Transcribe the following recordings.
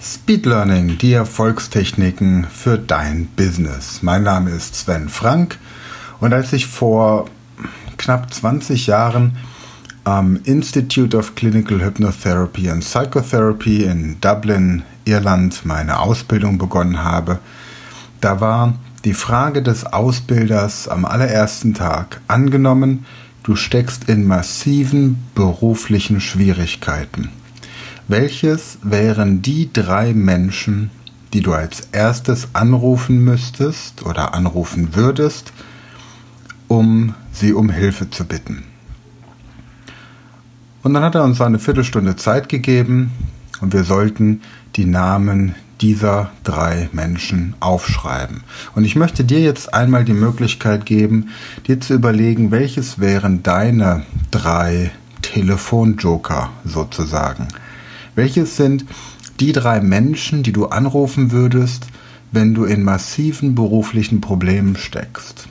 Speed Learning, die Erfolgstechniken für dein Business. Mein Name ist Sven Frank und als ich vor knapp 20 Jahren am Institute of Clinical Hypnotherapy and Psychotherapy in Dublin, Irland, meine Ausbildung begonnen habe, da war die Frage des Ausbilders am allerersten Tag angenommen, du steckst in massiven beruflichen Schwierigkeiten. Welches wären die drei Menschen, die du als erstes anrufen müsstest oder anrufen würdest, um sie um Hilfe zu bitten? Und dann hat er uns eine Viertelstunde Zeit gegeben und wir sollten die Namen dieser drei Menschen aufschreiben. Und ich möchte dir jetzt einmal die Möglichkeit geben, dir zu überlegen, welches wären deine drei Telefonjoker sozusagen. Welches sind die drei Menschen, die du anrufen würdest, wenn du in massiven beruflichen Problemen steckst?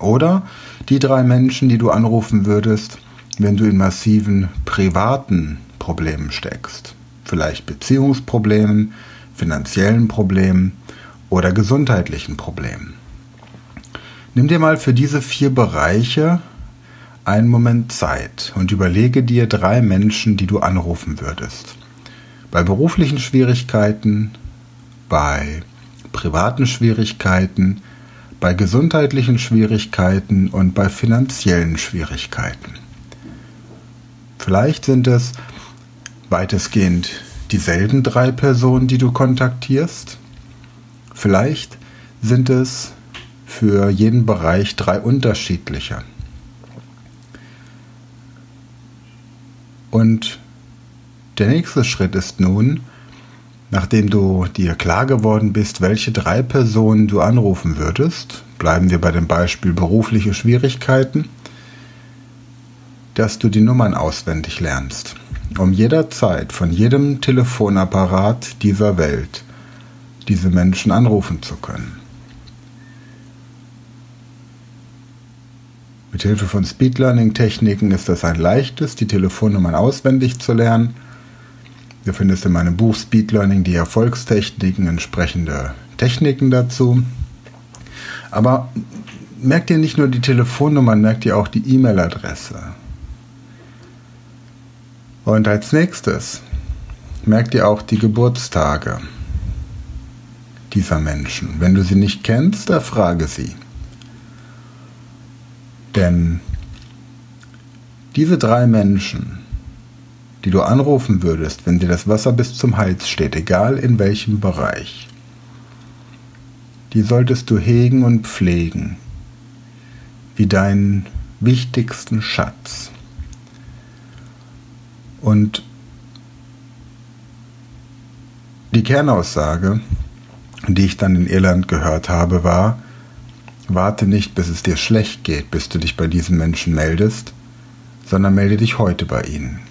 Oder die drei Menschen, die du anrufen würdest, wenn du in massiven privaten Problemen steckst? Vielleicht Beziehungsproblemen, finanziellen Problemen oder gesundheitlichen Problemen. Nimm dir mal für diese vier Bereiche einen Moment Zeit und überlege dir drei Menschen, die du anrufen würdest bei beruflichen Schwierigkeiten, bei privaten Schwierigkeiten, bei gesundheitlichen Schwierigkeiten und bei finanziellen Schwierigkeiten. Vielleicht sind es weitestgehend dieselben drei Personen, die du kontaktierst. Vielleicht sind es für jeden Bereich drei unterschiedliche. Und der nächste Schritt ist nun, nachdem du dir klar geworden bist, welche drei Personen du anrufen würdest, bleiben wir bei dem Beispiel berufliche Schwierigkeiten, dass du die Nummern auswendig lernst, um jederzeit von jedem Telefonapparat dieser Welt diese Menschen anrufen zu können. Mit Hilfe von Speed Learning Techniken ist es ein leichtes, die Telefonnummern auswendig zu lernen Du findest in meinem Buch Speed Learning die Erfolgstechniken, entsprechende Techniken dazu. Aber merk dir nicht nur die Telefonnummer, merk dir auch die E-Mail-Adresse. Und als nächstes merk dir auch die Geburtstage dieser Menschen. Wenn du sie nicht kennst, erfrage sie. Denn diese drei Menschen die du anrufen würdest, wenn dir das Wasser bis zum Hals steht, egal in welchem Bereich. Die solltest du hegen und pflegen, wie deinen wichtigsten Schatz. Und die Kernaussage, die ich dann in Irland gehört habe, war, warte nicht, bis es dir schlecht geht, bis du dich bei diesen Menschen meldest, sondern melde dich heute bei ihnen.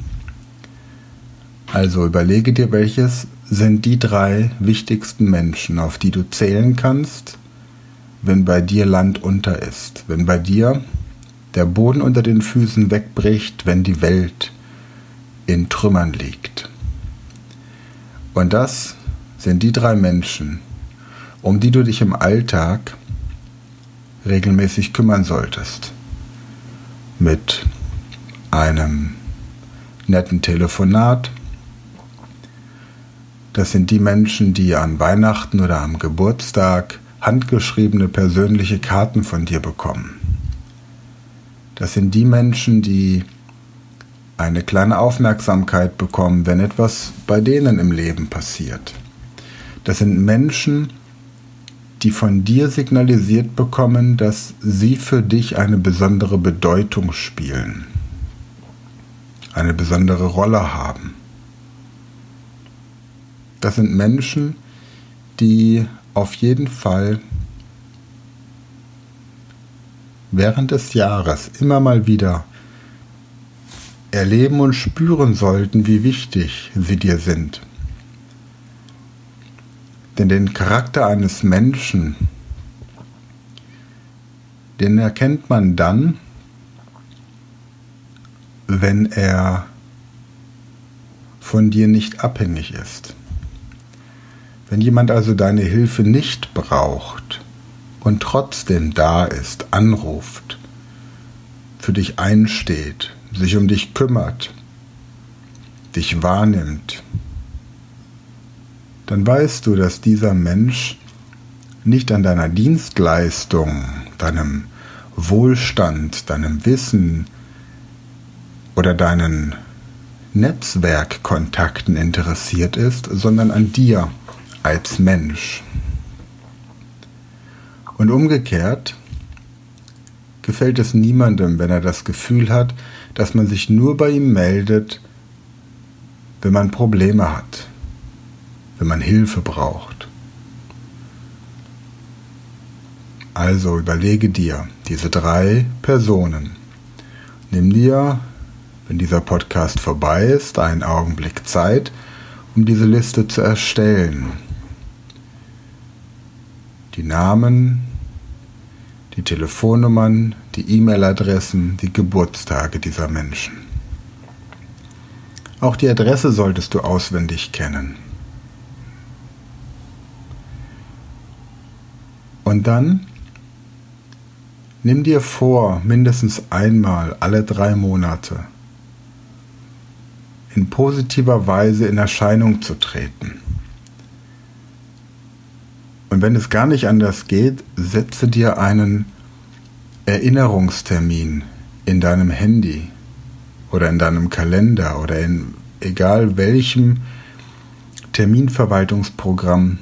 Also überlege dir, welches sind die drei wichtigsten Menschen, auf die du zählen kannst, wenn bei dir Land unter ist, wenn bei dir der Boden unter den Füßen wegbricht, wenn die Welt in Trümmern liegt. Und das sind die drei Menschen, um die du dich im Alltag regelmäßig kümmern solltest. Mit einem netten Telefonat, das sind die Menschen, die an Weihnachten oder am Geburtstag handgeschriebene persönliche Karten von dir bekommen. Das sind die Menschen, die eine kleine Aufmerksamkeit bekommen, wenn etwas bei denen im Leben passiert. Das sind Menschen, die von dir signalisiert bekommen, dass sie für dich eine besondere Bedeutung spielen, eine besondere Rolle haben. Das sind Menschen, die auf jeden Fall während des Jahres immer mal wieder erleben und spüren sollten, wie wichtig sie dir sind. Denn den Charakter eines Menschen, den erkennt man dann, wenn er von dir nicht abhängig ist Wenn jemand also deine Hilfe nicht braucht und trotzdem da ist, anruft, für dich einsteht, sich um dich kümmert, dich wahrnimmt, dann weißt du, dass dieser Mensch nicht an deiner Dienstleistung, deinem Wohlstand, deinem Wissen oder deinen Netzwerkkontakten interessiert ist, sondern an dir als Mensch. Und umgekehrt gefällt es niemandem, wenn er das Gefühl hat, dass man sich nur bei ihm meldet, wenn man Probleme hat, wenn man Hilfe braucht. Also überlege dir diese drei Personen. Nimm dir, wenn dieser Podcast vorbei ist, einen Augenblick Zeit, um diese Liste zu erstellen. Die Namen, die Telefonnummern, die E-Mail-Adressen, die Geburtstage dieser Menschen. Auch die Adresse solltest du auswendig kennen. Und dann nimm dir vor, mindestens einmal alle drei Monate in positiver Weise in Erscheinung zu treten. Und wenn es gar nicht anders geht, setze dir einen Erinnerungstermin in deinem Handy oder in deinem Kalender oder in egal welchem Terminverwaltungsprogramm.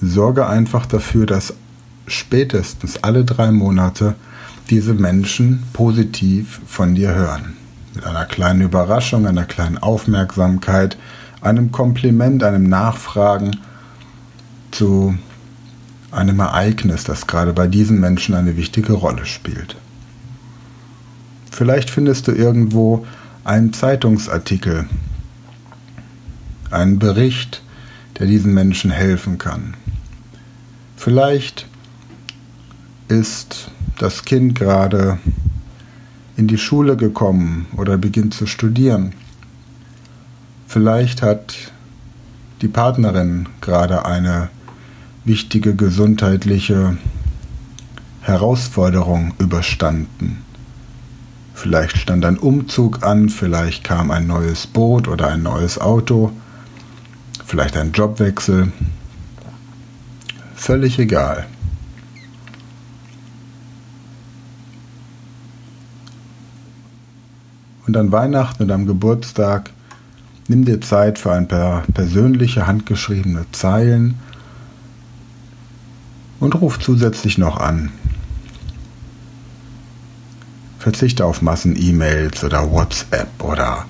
Sorge einfach dafür, dass spätestens alle drei Monate diese Menschen positiv von dir hören. Mit einer kleinen Überraschung, einer kleinen Aufmerksamkeit, einem Kompliment, einem Nachfragen zu einem Ereignis, das gerade bei diesen Menschen eine wichtige Rolle spielt. Vielleicht findest du irgendwo einen Zeitungsartikel, einen Bericht, der diesen Menschen helfen kann. Vielleicht ist das Kind gerade in die Schule gekommen oder beginnt zu studieren. Vielleicht hat die Partnerin gerade eine wichtige gesundheitliche Herausforderung überstanden. Vielleicht stand ein Umzug an, vielleicht kam ein neues Boot oder ein neues Auto, vielleicht ein Jobwechsel. Völlig egal. Und an Weihnachten und am Geburtstag nimm dir Zeit für ein paar persönliche handgeschriebene Zeilen und ruf zusätzlich noch an. Verzichte auf Massen-E-Mails oder WhatsApp oder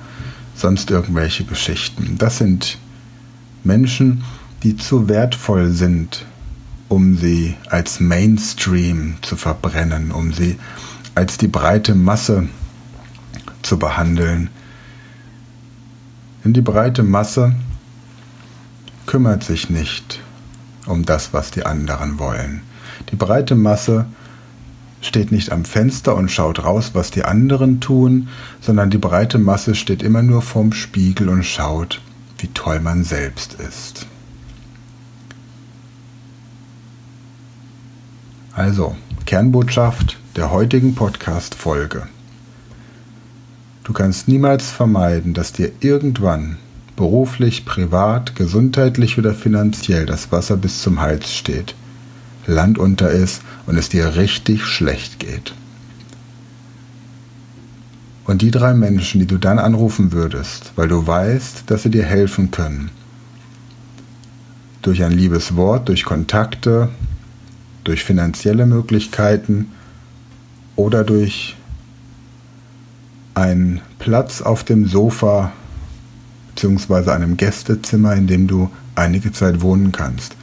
sonst irgendwelche Geschichten. Das sind Menschen, die zu wertvoll sind, um sie als Mainstream zu verbrennen, um sie als die breite Masse zu behandeln. Denn die breite Masse kümmert sich nicht um das, was die anderen wollen. Die breite Masse steht nicht am Fenster und schaut raus, was die anderen tun, sondern die breite Masse steht immer nur vorm Spiegel und schaut, wie toll man selbst ist. Also, Kernbotschaft der heutigen Podcast-Folge. Du kannst niemals vermeiden, dass dir irgendwann beruflich, privat, gesundheitlich oder finanziell das Wasser bis zum Hals steht, Land unter ist und es dir richtig schlecht geht. Und die drei Menschen, die du dann anrufen würdest, weil du weißt, dass sie dir helfen können, durch ein liebes Wort, durch Kontakte, durch finanzielle Möglichkeiten oder durch einen Platz auf dem Sofa beziehungsweise einem Gästezimmer, in dem du einige Zeit wohnen kannst.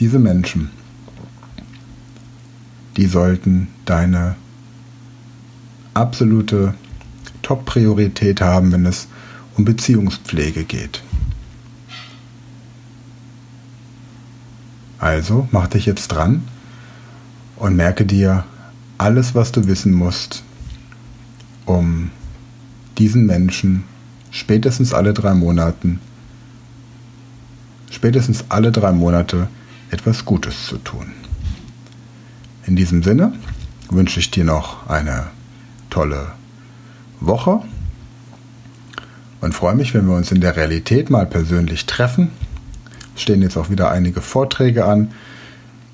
Diese Menschen, die sollten deine absolute Top-Priorität haben, wenn es um Beziehungspflege geht. Also mach dich jetzt dran und merke dir alles, was du wissen musst, um diesen Menschen spätestens alle drei Monaten, spätestens alle drei Monate etwas Gutes zu tun. In diesem Sinne wünsche ich dir noch eine tolle Woche und freue mich, wenn wir uns in der Realität mal persönlich treffen. Stehen jetzt auch wieder einige Vorträge an.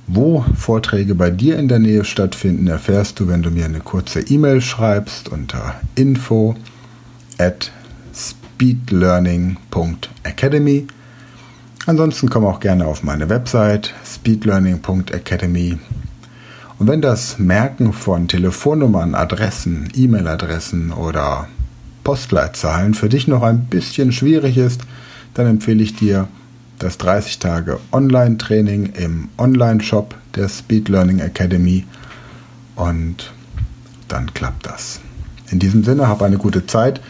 Wo Vorträge bei dir in der Nähe stattfinden, erfährst du, wenn du mir eine kurze E-Mail schreibst unter info at speedlearning.academy. Ansonsten komm auch gerne auf meine Website speedlearning.academy. Und wenn das Merken von Telefonnummern, Adressen, E-Mail-Adressen oder Postleitzahlen für dich noch ein bisschen schwierig ist, dann empfehle ich dir das 30 Tage Online-Training im Online-Shop der Speed Learning Academy und dann klappt das. In diesem Sinne, hab eine gute Zeit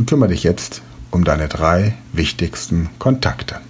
und kümmere dich jetzt um deine drei wichtigsten Kontakte.